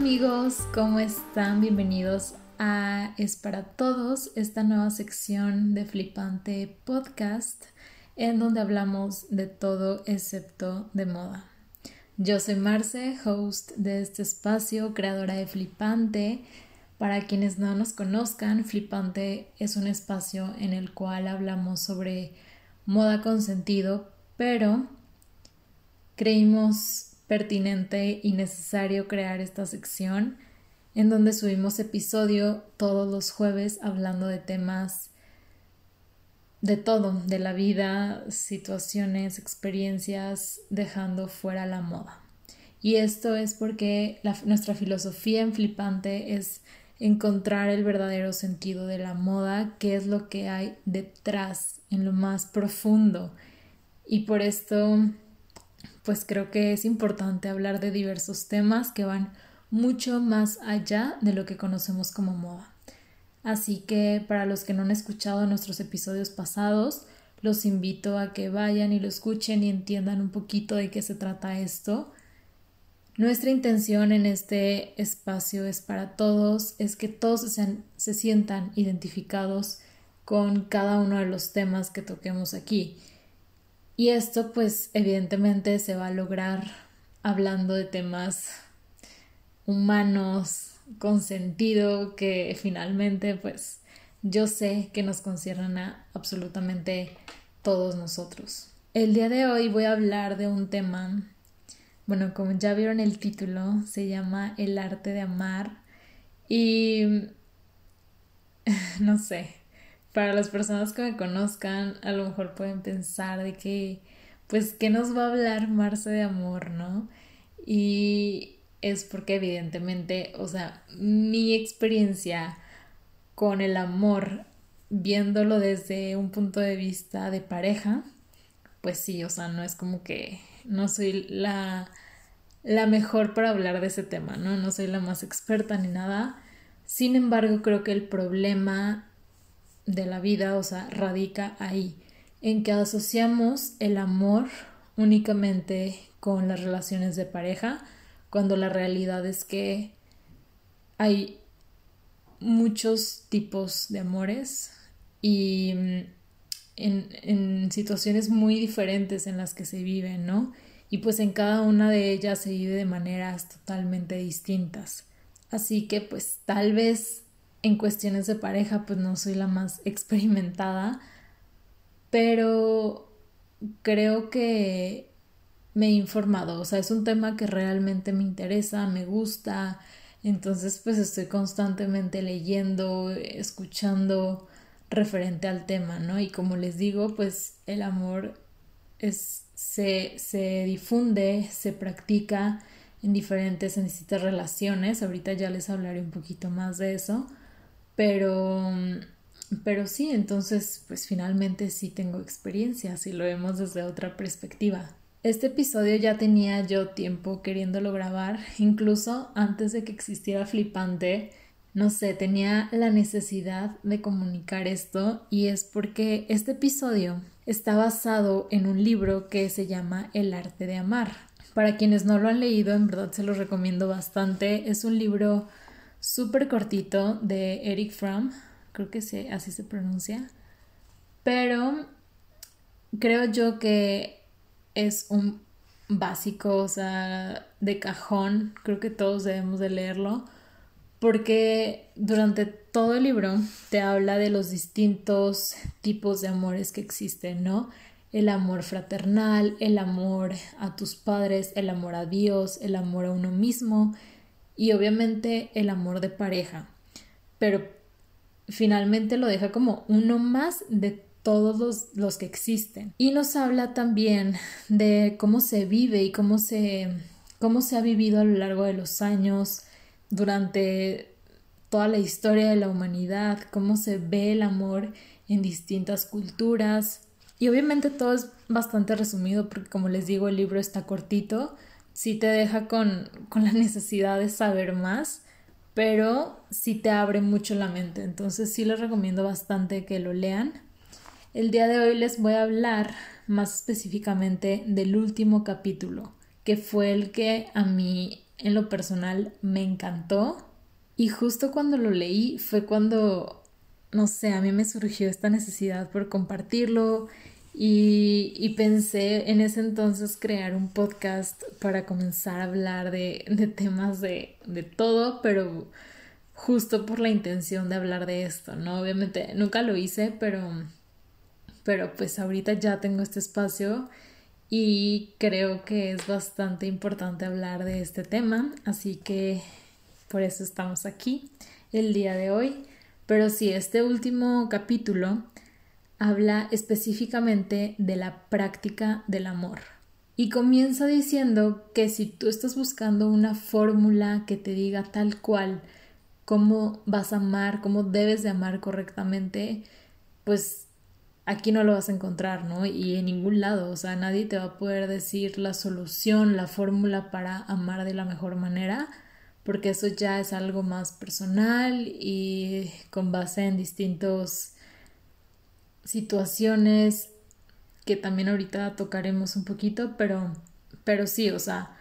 Amigos, ¿cómo están? Bienvenidos a Es para Todos, esta nueva sección de Flipante Podcast, en donde hablamos de todo excepto de moda. Yo soy Marce, host de este espacio, creadora de Flipante. Para quienes no nos conozcan, Flipante es un espacio en el cual hablamos sobre moda con sentido, pero creímos pertinente y necesario crear esta sección en donde subimos episodio todos los jueves hablando de temas de todo, de la vida, situaciones, experiencias, dejando fuera la moda. Y esto es porque nuestra filosofía en Flipante es encontrar el verdadero sentido de la moda, qué es lo que hay detrás, en lo más profundo. Y por esto pues creo que es importante hablar de diversos temas que van mucho más allá de lo que conocemos como moda. Así que para los que no han escuchado nuestros episodios pasados, los invito a que vayan y lo escuchen y entiendan un poquito de qué se trata esto. Nuestra intención en este espacio es para todos, es que todos se, se sientan identificados con cada uno de los temas que toquemos aquí y esto pues evidentemente se va a lograr hablando de temas humanos, con sentido, que finalmente pues yo sé que nos conciernen a absolutamente todos nosotros. El día de hoy voy a hablar de un tema, bueno, como ya vieron el título, se llama El arte de amar y no sé, para las personas que me conozcan, a lo mejor pueden pensar de que, pues, ¿qué nos va a hablar Marce de amor, no? Y es porque evidentemente, o sea, mi experiencia con el amor, viéndolo desde un punto de vista de pareja, pues sí, o sea, no es como que no soy la, la mejor para hablar de ese tema, ¿no? No soy la más experta ni nada. Sin embargo, creo que el problema de la vida, o sea, radica ahí, en que asociamos el amor únicamente con las relaciones de pareja, cuando la realidad es que hay muchos tipos de amores y mm, en, en, situaciones muy diferentes en las que se viven, ¿no? Y pues en cada una de ellas se vive de maneras totalmente distintas. Así que pues tal vez en cuestiones de pareja pues no soy la más experimentada, pero creo que me he informado, o sea, es un tema que realmente me interesa, me gusta, entonces pues estoy constantemente leyendo, escuchando referente al tema, ¿no? Y como les digo, pues el amor es, se, se difunde, se practica en diferentes, en distintas relaciones, ahorita ya les hablaré un poquito más de eso, pero, pero sí, entonces pues finalmente sí tengo experiencia, si lo vemos desde otra perspectiva. Este episodio ya tenía yo tiempo queriéndolo grabar, incluso antes de que existiera Flipante, no sé, tenía la necesidad de comunicar esto y es porque este episodio está basado en un libro que se llama El arte de amar. Para quienes no lo han leído, en verdad se lo recomiendo bastante. Es un libro súper cortito de Eric Fromm, creo que así se pronuncia, pero creo yo que es un básico, o sea, de cajón, creo que todos debemos de leerlo, porque durante todo el libro te habla de los distintos tipos de amores que existen, ¿no? El amor fraternal, el amor a tus padres, el amor a Dios, el amor a uno mismo, y obviamente el amor de pareja, pero finalmente lo deja como uno más de todos los, que existen. Y nos habla también de cómo se vive y cómo se, cómo se ha vivido a lo largo de los años, durante toda la historia de la humanidad, cómo se ve el amor en distintas culturas. Y obviamente todo es bastante resumido porque como les digo el libro está cortito, sí te deja con, con la necesidad de saber más, pero sí te abre mucho la mente. Entonces sí les recomiendo bastante que lo lean. El día de hoy les voy a hablar más específicamente del último capítulo, que fue el que a mí en lo personal me encantó y justo cuando lo leí fue cuando, no sé, a mí me surgió esta necesidad por compartirlo y, pensé en ese entonces crear un podcast para comenzar a hablar de, temas de, de todo, pero justo por la intención de hablar de esto, ¿no? Obviamente nunca lo hice, pero, pero pues ahorita ya tengo este espacio y creo que es bastante importante hablar de este tema, así que por eso estamos aquí el día de hoy. Pero sí, este último capítulo habla específicamente de la práctica del amor. Y comienza diciendo que si tú estás buscando una fórmula que te diga tal cual cómo vas a amar, cómo debes de amar correctamente, pues aquí no lo vas a encontrar, ¿no? Y en ningún lado, o sea, nadie te va a poder decir la solución, la fórmula para amar de la mejor manera, porque eso ya es algo más personal y con base en distintos situaciones que también ahorita tocaremos un poquito, pero, pero sí, o sea,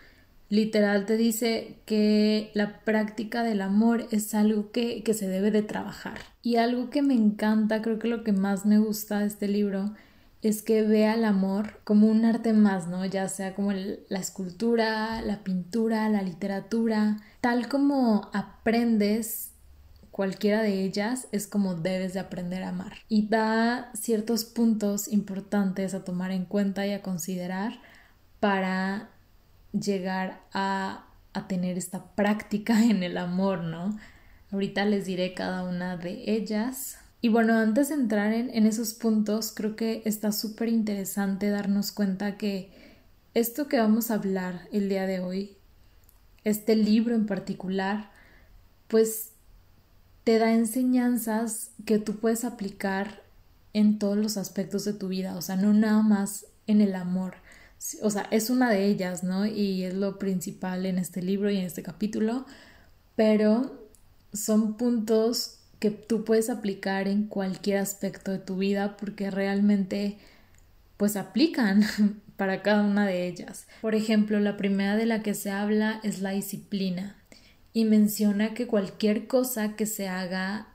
literal te dice que la práctica del amor es algo que, que, se debe de trabajar. Y algo que me encanta, creo que lo que más me gusta de este libro es que vea el amor como un arte más, ¿no? Ya sea como la escultura, la pintura, la literatura, tal como aprendes cualquiera de ellas es como debes de aprender a amar. Y da ciertos puntos importantes a tomar en cuenta y a considerar para llegar a, a tener esta práctica en el amor, ¿no? Ahorita les diré cada una de ellas. Y bueno, antes de entrar en, en esos puntos, creo que está súper interesante darnos cuenta que esto que vamos a hablar el día de hoy, este libro en particular, pues te da enseñanzas que tú puedes aplicar en todos los aspectos de tu vida, o sea, no nada más en el amor. O sea, es una de ellas, ¿no? Y es lo principal en este libro y en este capítulo, pero son puntos que tú puedes aplicar en cualquier aspecto de tu vida porque realmente pues aplican para cada una de ellas. Por ejemplo, la primera de la que se habla es la disciplina y menciona que cualquier cosa que se haga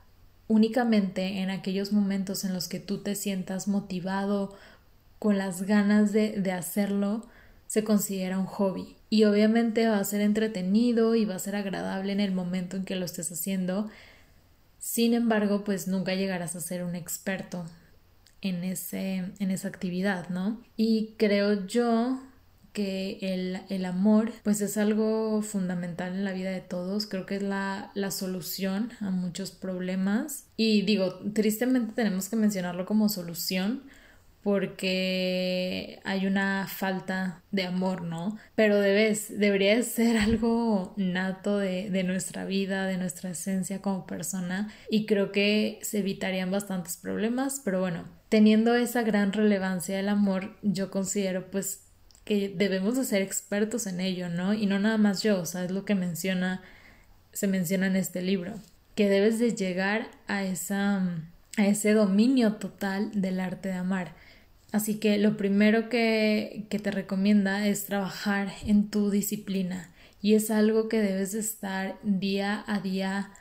únicamente en aquellos momentos en los que tú te sientas motivado, con las ganas de, de hacerlo, se considera un hobby. Y obviamente va a ser entretenido y va a ser agradable en el momento en que lo estés haciendo. Sin embargo, pues nunca llegarás a ser un experto en, ese, en esa actividad, ¿no? Y creo yo que el, amor pues es algo fundamental en la vida de todos, creo que es la, la solución a muchos problemas. Y digo, tristemente tenemos que mencionarlo como solución porque hay una falta de amor, ¿no? Pero debes, debería ser algo nato de, de, nuestra vida, de nuestra esencia como persona. Y creo que se evitarían bastantes problemas, pero bueno, teniendo esa gran relevancia del amor, yo considero pues que debemos de ser expertos en ello, ¿no? Y no nada más yo, o sea, es lo que menciona, se menciona en este libro, que debes de llegar a esa, a ese dominio total del arte de amar. Así que lo primero que, que te recomienda es trabajar en tu disciplina y es algo que debes de estar día a día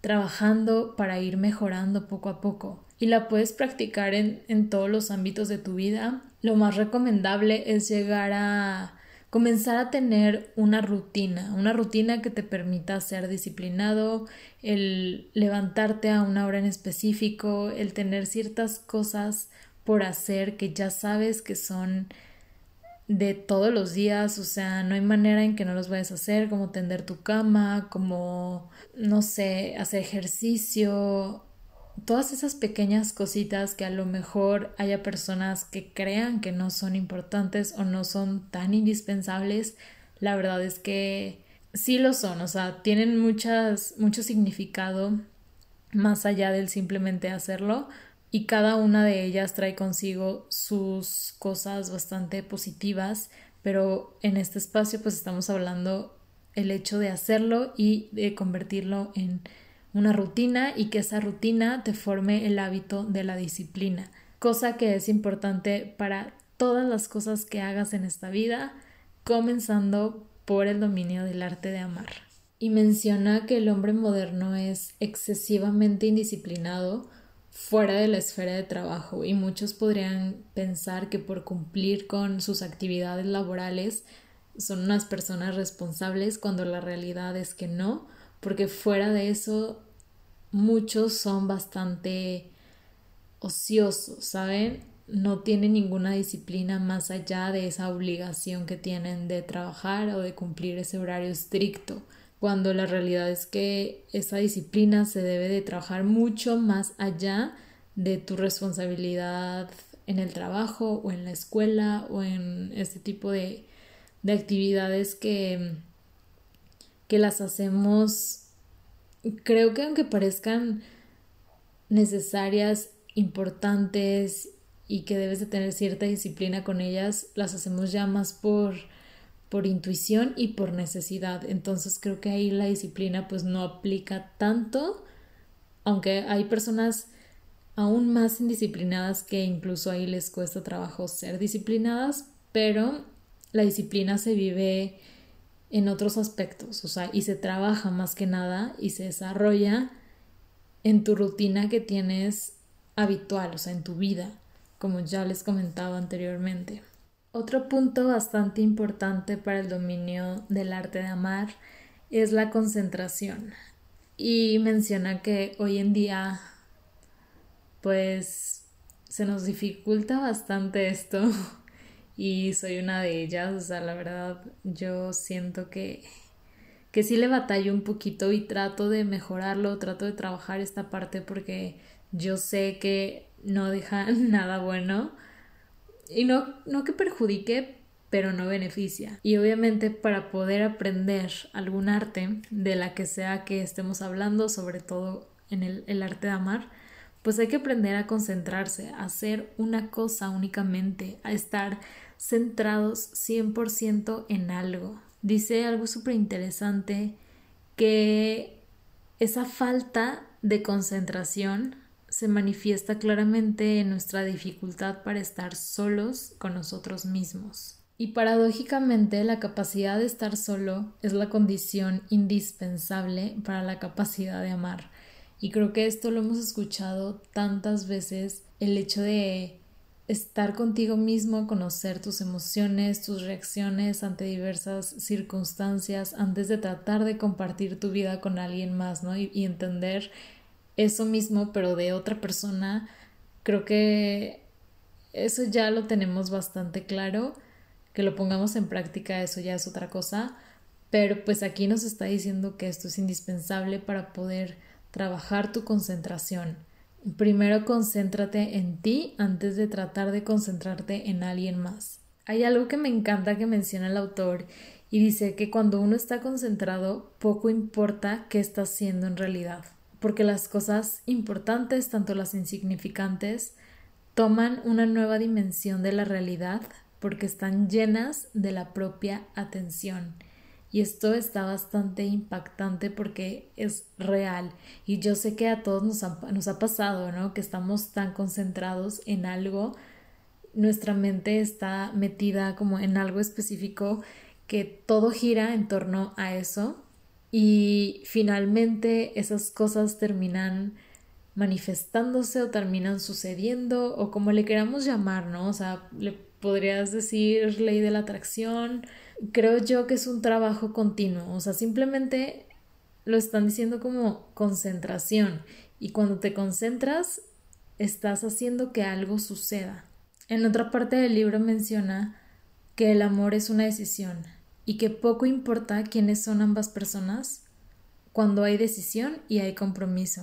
trabajando para ir mejorando poco a poco y la puedes practicar en, en todos los ámbitos de tu vida lo más recomendable es llegar a comenzar a tener una rutina, una rutina que te permita ser disciplinado, el levantarte a una hora en específico, el tener ciertas cosas por hacer que ya sabes que son de todos los días, o sea, no hay manera en que no los vayas a hacer, como tender tu cama, como, no sé, hacer ejercicio, todas esas pequeñas cositas que a lo mejor haya personas que crean que no son importantes o no son tan indispensables, la verdad es que sí lo son, o sea, tienen muchas, mucho significado más allá del simplemente hacerlo y cada una de ellas trae consigo sus cosas bastante positivas, pero en este espacio pues estamos hablando el hecho de hacerlo y de convertirlo en una rutina y que esa rutina te forme el hábito de la disciplina, cosa que es importante para todas las cosas que hagas en esta vida, comenzando por el dominio del arte de amar. Y menciona que el hombre moderno es excesivamente indisciplinado fuera de la esfera de trabajo y muchos podrían pensar que por cumplir con sus actividades laborales son unas personas responsables cuando la realidad es que no, porque fuera de eso muchos son bastante ociosos, ¿saben? No tienen ninguna disciplina más allá de esa obligación que tienen de trabajar o de cumplir ese horario estricto, cuando la realidad es que esa disciplina se debe de trabajar mucho más allá de tu responsabilidad en el trabajo o en la escuela o en este tipo de, de actividades que, que las hacemos creo que aunque parezcan necesarias, importantes y que debes de tener cierta disciplina con ellas, las hacemos ya más por por intuición y por necesidad. Entonces creo que ahí la disciplina pues no aplica tanto, aunque hay personas aún más indisciplinadas que incluso ahí les cuesta trabajo ser disciplinadas, pero la disciplina se vive en otros aspectos, o sea, y se trabaja más que nada y se desarrolla en tu rutina que tienes habitual, o sea, en tu vida, como ya les comentaba anteriormente. Otro punto bastante importante para el dominio del arte de amar es la concentración. Y menciona que hoy en día, pues, se nos dificulta bastante esto y soy una de ellas, o sea, la verdad yo siento que que sí le batallo un poquito y trato de mejorarlo, trato de trabajar esta parte porque yo sé que no deja nada bueno y no, no que perjudique, pero no beneficia. Y obviamente para poder aprender algún arte de la que sea que estemos hablando, sobre todo en el, el arte de amar, pues hay que aprender a concentrarse, a hacer una cosa únicamente, a estar centrados 100% en algo. Dice algo súper interesante que esa falta de concentración se manifiesta claramente en nuestra dificultad para estar solos con nosotros mismos. Y paradójicamente la capacidad de estar solo es la condición indispensable para la capacidad de amar. Y creo que esto lo hemos escuchado tantas veces, el hecho de estar contigo mismo, conocer tus emociones, tus reacciones ante diversas circunstancias antes de tratar de compartir tu vida con alguien más, ¿no? Y, y, entender eso mismo, pero de otra persona, creo que eso ya lo tenemos bastante claro, que lo pongamos en práctica, eso ya es otra cosa, pero pues aquí nos está diciendo que esto es indispensable para poder trabajar tu concentración Primero concéntrate en ti antes de tratar de concentrarte en alguien más. Hay algo que me encanta que menciona el autor y dice que cuando uno está concentrado, poco importa qué está haciendo en realidad, porque las cosas importantes, tanto las insignificantes, toman una nueva dimensión de la realidad porque están llenas de la propia atención. Y esto está bastante impactante porque es real. Y yo sé que a todos nos ha, pasado, ¿no? Que estamos tan concentrados en algo, nuestra mente está metida como en algo específico que todo gira en torno a eso y finalmente esas cosas terminan manifestándose o terminan sucediendo o como le queramos llamar, ¿no? O sea, le podrías decir ley de la atracción, creo yo que es un trabajo continuo, o sea, simplemente lo están diciendo como concentración y cuando te concentras estás haciendo que algo suceda. En otra parte del libro menciona que el amor es una decisión y que poco importa quiénes son ambas personas cuando hay decisión y hay compromiso.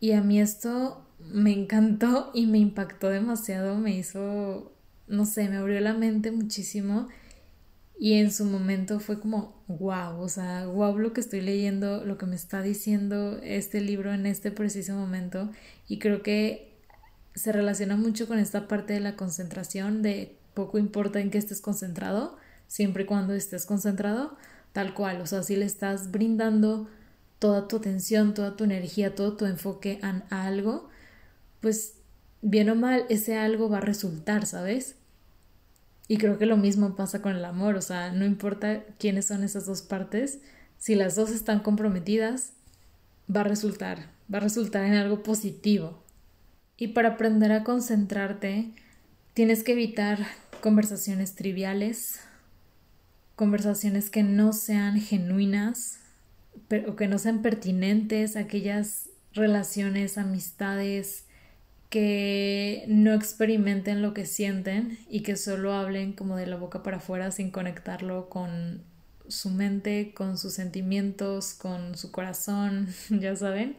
Y a mí esto me encantó y me impactó demasiado, me hizo, no sé, me abrió la mente muchísimo y en su momento fue como, wow, o sea, wow lo que estoy leyendo, lo que me está diciendo este libro en este preciso momento. Y creo que se relaciona mucho con esta parte de la concentración, de poco importa en qué estés concentrado, siempre y cuando estés concentrado, tal cual, o sea, si le estás brindando toda tu atención, toda tu energía, todo tu enfoque a, a algo, pues bien o mal, ese algo va a resultar, ¿sabes? Y creo que lo mismo pasa con el amor, o sea, no importa quiénes son esas dos partes, si las dos están comprometidas, va a resultar, va a resultar en algo positivo. Y para aprender a concentrarte, tienes que evitar conversaciones triviales, conversaciones que no sean genuinas o que no sean pertinentes, aquellas relaciones, amistades, que no experimenten lo que sienten y que solo hablen como de la boca para afuera sin conectarlo con su mente, con sus sentimientos, con su corazón, ya saben,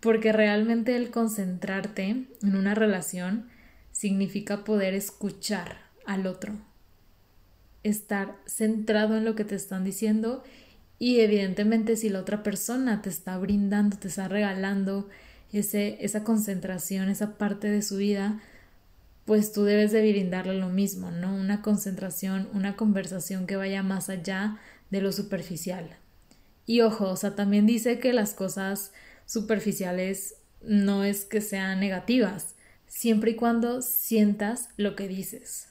porque realmente el concentrarte en una relación significa poder escuchar al otro, estar centrado en lo que te están diciendo y evidentemente si la otra persona te está brindando, te está regalando ese, esa concentración, esa parte de su vida, pues tú debes de brindarle lo mismo, ¿no? Una concentración, una conversación que vaya más allá de lo superficial. Y ojo, o sea, también dice que las cosas superficiales no es que sean negativas, siempre y cuando sientas lo que dices.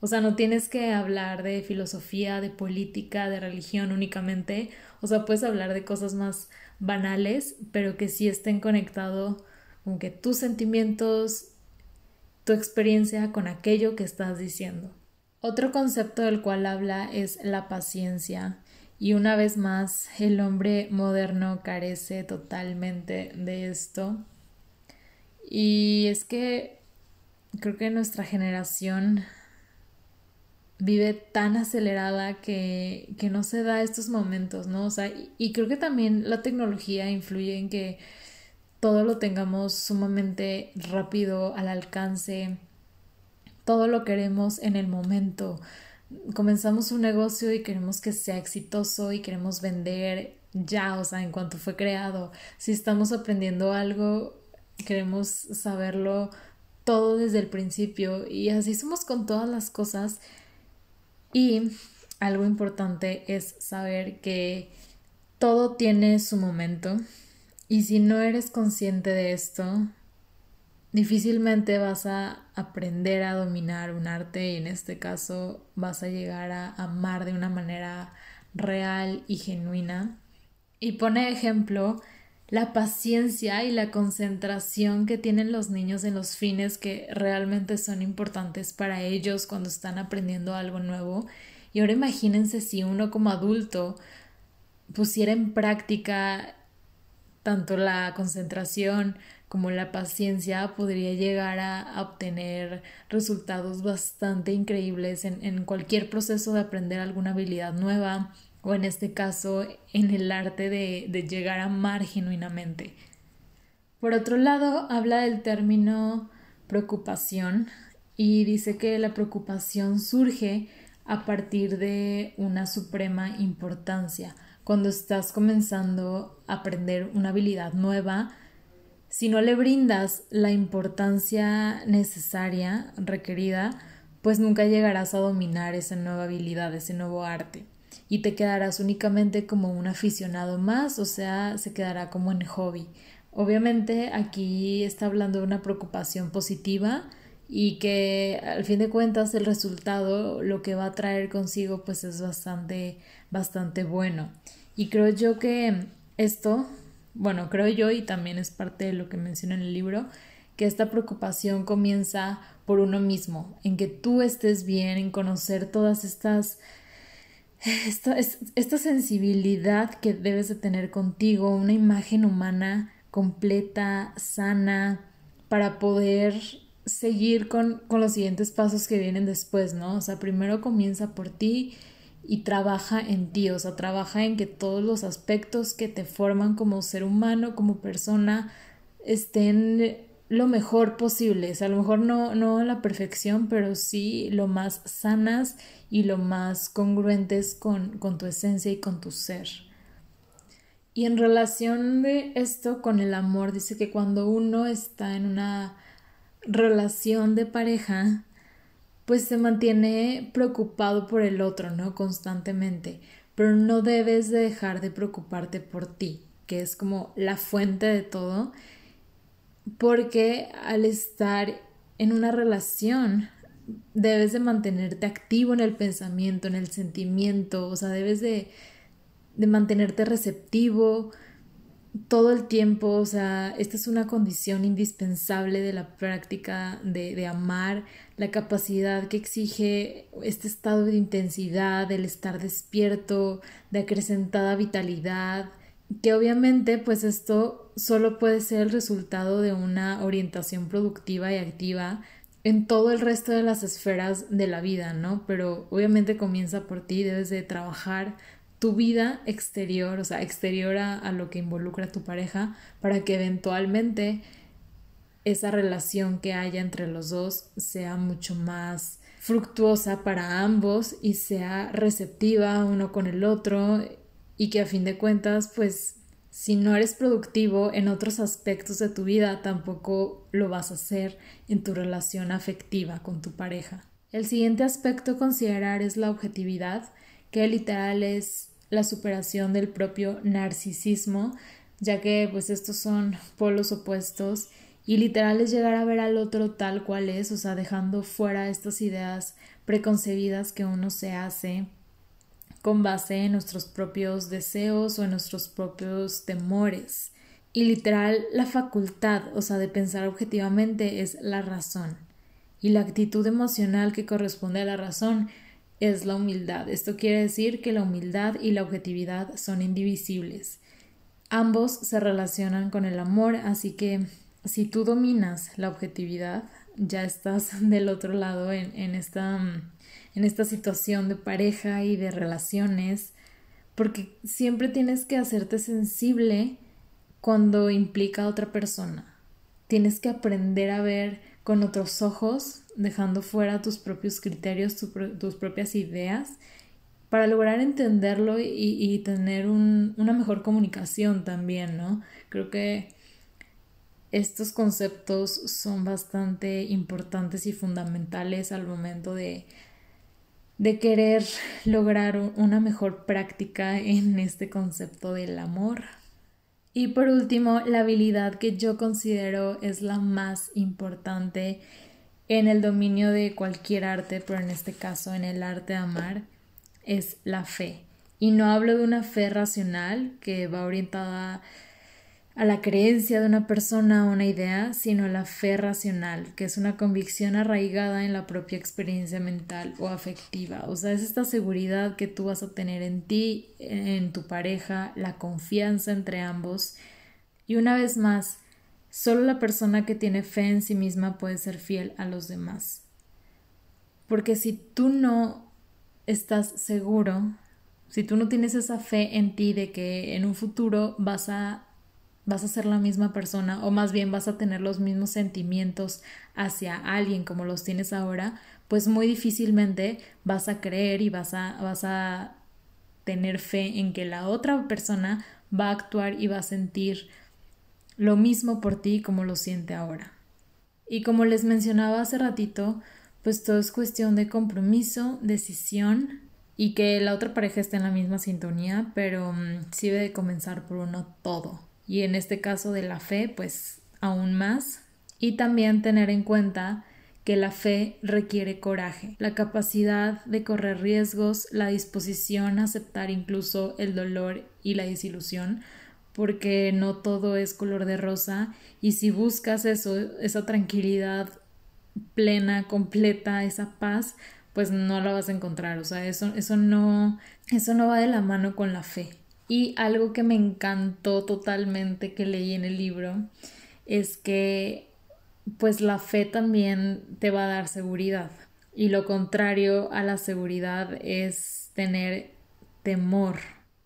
O sea, no tienes que hablar de filosofía, de política, de religión únicamente. O sea, puedes hablar de cosas más banales, pero que sí estén conectados con que tus sentimientos, tu experiencia con aquello que estás diciendo. Otro concepto del cual habla es la paciencia. Y una vez más, el hombre moderno carece totalmente de esto. Y es que creo que nuestra generación vive tan acelerada que, que no se da estos momentos, ¿no? O sea, y, creo que también la tecnología influye en que todo lo tengamos sumamente rápido, al alcance, todo lo queremos en el momento. Comenzamos un negocio y queremos que sea exitoso y queremos vender ya, o sea, en cuanto fue creado. Si estamos aprendiendo algo, queremos saberlo todo desde el principio y así somos con todas las cosas y algo importante es saber que todo tiene su momento y si no eres consciente de esto, difícilmente vas a aprender a dominar un arte y en este caso vas a llegar a amar de una manera real y genuina. Y pone ejemplo la paciencia y la concentración que tienen los niños en los fines que realmente son importantes para ellos cuando están aprendiendo algo nuevo. Y ahora imagínense si uno como adulto pusiera en práctica tanto la concentración como la paciencia, podría llegar a, obtener resultados bastante increíbles en, en cualquier proceso de aprender alguna habilidad nueva o en este caso en el arte de, de llegar a amar genuinamente. Por otro lado, habla del término preocupación y dice que la preocupación surge a partir de una suprema importancia. Cuando estás comenzando a aprender una habilidad nueva, si no le brindas la importancia necesaria, requerida, pues nunca llegarás a dominar esa nueva habilidad, ese nuevo arte y te quedarás únicamente como un aficionado más, o sea, se quedará como en hobby. Obviamente aquí está hablando de una preocupación positiva y que al fin de cuentas el resultado lo que va a traer consigo pues es bastante bastante bueno. Y creo yo que esto, bueno, creo yo y también es parte de lo que menciona en el libro, que esta preocupación comienza por uno mismo, en que tú estés bien, en conocer todas estas esta, esta sensibilidad que debes de tener contigo, una imagen humana completa, sana, para poder seguir con, con, los siguientes pasos que vienen después, ¿no? O sea, primero comienza por ti y trabaja en ti, o sea, trabaja en que todos los aspectos que te forman como ser humano, como persona, estén lo mejor posible, a lo mejor no, no la perfección, pero sí lo más sanas y lo más congruentes con, con tu esencia y con tu ser. Y en relación de esto con el amor, dice que cuando uno está en una relación de pareja, pues se mantiene preocupado por el otro, ¿no? Constantemente, pero no debes de dejar de preocuparte por ti, que es como la fuente de todo porque al estar en una relación debes de mantenerte activo en el pensamiento, en el sentimiento, o sea, debes de, de mantenerte receptivo todo el tiempo, o sea, esta es una condición indispensable de la práctica de, de amar, la capacidad que exige este estado de intensidad, el estar despierto, de acrecentada vitalidad, que obviamente pues esto solo puede ser el resultado de una orientación productiva y activa en todo el resto de las esferas de la vida, ¿no? Pero obviamente comienza por ti, debes de trabajar tu vida exterior, o sea, exterior a, lo que involucra a tu pareja, para que eventualmente esa relación que haya entre los dos sea mucho más fructuosa para ambos y sea receptiva uno con el otro y que a fin de cuentas, pues si no eres productivo en otros aspectos de tu vida, tampoco lo vas a hacer en tu relación afectiva con tu pareja. El siguiente aspecto a considerar es la objetividad, que literal es la superación del propio narcisismo, ya que pues estos son polos opuestos y literal es llegar a ver al otro tal cual es, o sea, dejando fuera estas ideas preconcebidas que uno se hace con base en nuestros propios deseos o en nuestros propios temores. Y literal, la facultad, o sea, de pensar objetivamente es la razón. Y la actitud emocional que corresponde a la razón es la humildad. Esto quiere decir que la humildad y la objetividad son indivisibles. Ambos se relacionan con el amor, así que si tú dominas la objetividad, ya estás del otro lado en, en esta en esta situación de pareja y de relaciones, porque siempre tienes que hacerte sensible cuando implica a otra persona. Tienes que aprender a ver con otros ojos, dejando fuera tus propios criterios, tus propias ideas, para lograr entenderlo y, tener una mejor comunicación también, ¿no? Creo que estos conceptos son bastante importantes y fundamentales al momento de, de querer lograr una mejor práctica en este concepto del amor. Y por último, la habilidad que yo considero es la más importante en el dominio de cualquier arte, pero en este caso en el arte de amar, es la fe. Y no hablo de una fe racional que va orientada a la creencia de una persona o una idea, sino la fe racional, que es una convicción arraigada en la propia experiencia mental o afectiva. O sea, es esta seguridad que tú vas a tener en ti, en tu pareja, la confianza entre ambos. Y una vez más, solo la persona que tiene fe en sí misma puede ser fiel a los demás. Porque si tú no estás seguro, si tú no tienes esa fe en ti de que en un futuro vas a vas a ser la misma persona o más bien vas a tener los mismos sentimientos hacia alguien como los tienes ahora, pues muy difícilmente vas a creer y vas a, vas a tener fe en que la otra persona va a actuar y va a sentir lo mismo por ti como lo siente ahora. Y como les mencionaba hace ratito, pues todo es cuestión de compromiso, decisión y que la otra pareja esté en la misma sintonía, pero mm, sí debe comenzar por uno todo y en este caso de la fe, pues aún más. Y también tener en cuenta que la fe requiere coraje, la capacidad de correr riesgos, la disposición a aceptar incluso el dolor y la desilusión, porque no todo es color de rosa y si buscas eso, esa tranquilidad plena, completa, esa paz, pues no la vas a encontrar, o sea, eso, eso no, eso no va de la mano con la fe. Y algo que me encantó totalmente que leí en el libro es que pues la fe también te va a dar seguridad. Y lo contrario a la seguridad es tener temor.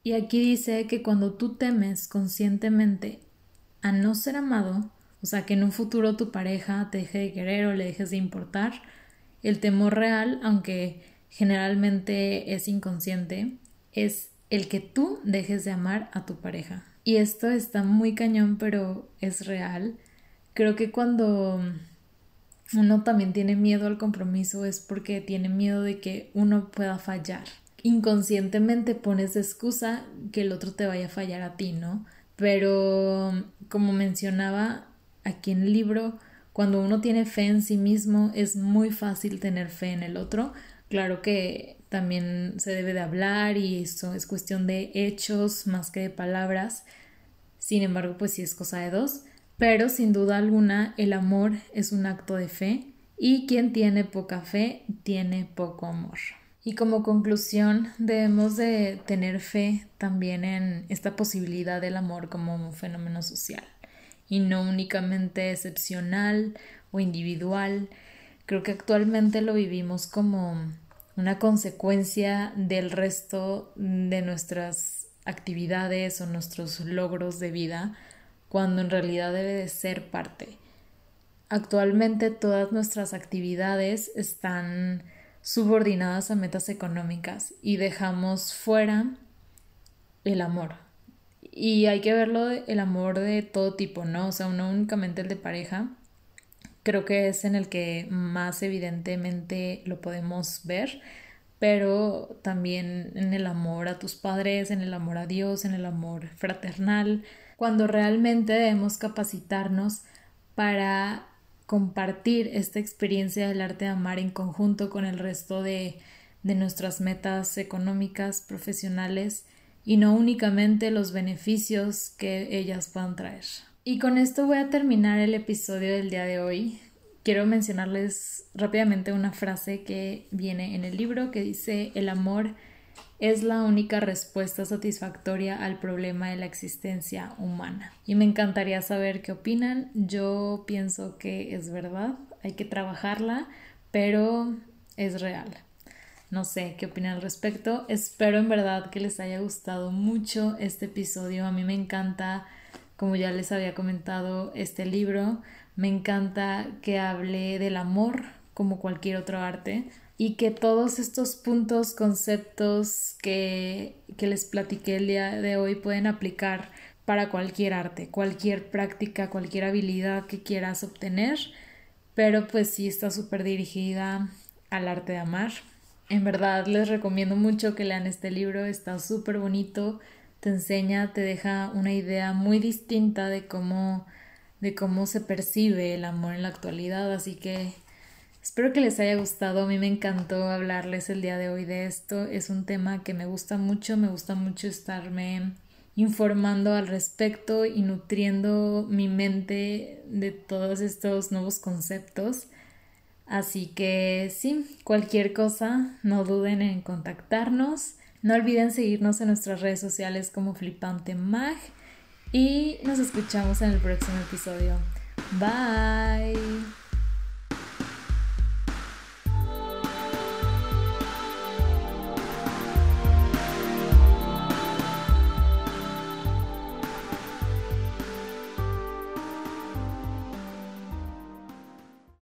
Y aquí dice que cuando tú temes conscientemente a no ser amado, o sea, que en un futuro tu pareja te deje de querer o le dejes de importar, el temor real, aunque generalmente es inconsciente, es el que tú dejes de amar a tu pareja. Y esto está muy cañón, pero es real. Creo que cuando uno también tiene miedo al compromiso es porque tiene miedo de que uno pueda fallar. Inconscientemente pones de excusa que el otro te vaya a fallar a ti, ¿no? Pero como mencionaba aquí en el libro, Cuando uno tiene fe en sí mismo es muy fácil tener fe en el otro. Claro que también se debe de hablar y eso es cuestión de hechos más que de palabras. Sin embargo, pues sí es cosa de dos. Pero sin duda alguna el amor es un acto de fe y quien tiene poca fe tiene poco amor. Y como conclusión, debemos de tener fe también en esta posibilidad del amor como un fenómeno social y no únicamente excepcional o individual. Creo que actualmente lo vivimos como una consecuencia del resto de nuestras actividades o nuestros logros de vida, cuando en realidad debe de ser parte. Actualmente todas nuestras actividades están subordinadas a metas económicas y dejamos fuera el amor. Y hay que verlo el amor de todo tipo, ¿no? O sea, no únicamente el de pareja. Creo que es en el que más evidentemente lo podemos ver, pero también en el amor a tus padres, en el amor a Dios, en el amor fraternal, cuando realmente debemos capacitarnos para compartir esta experiencia del arte de amar en conjunto con el resto de, de nuestras metas económicas, profesionales y no únicamente los beneficios que ellas puedan traer. Y con esto voy a terminar el episodio del día de hoy. Quiero mencionarles rápidamente una frase que viene en el libro que dice el amor es la única respuesta satisfactoria al problema de la existencia humana. Y me encantaría saber qué opinan. Yo pienso que es verdad, hay que trabajarla, pero es real. No sé qué opinan al respecto. Espero en verdad que les haya gustado mucho este episodio. A mí me encanta, como ya les había comentado, este libro. Me encanta que hable del amor como cualquier otro arte y que todos estos puntos, conceptos que, que les platiqué el día de hoy pueden aplicar para cualquier arte, cualquier práctica, cualquier habilidad que quieras obtener, pero pues sí está súper dirigida al arte de amar. En verdad les recomiendo mucho que lean este libro, está súper bonito, te enseña, te deja una idea muy distinta de cómo de cómo se percibe el amor en la actualidad, así que Espero que les haya gustado. A mí me encantó hablarles el día de hoy de esto. Es un tema que me gusta mucho. Me gusta mucho estarme informando al respecto y nutriendo mi mente de todos estos nuevos conceptos. Así que sí, cualquier cosa, no duden en contactarnos. No olviden seguirnos en nuestras redes sociales como Flipante Mag. Y nos escuchamos en el próximo episodio. Bye.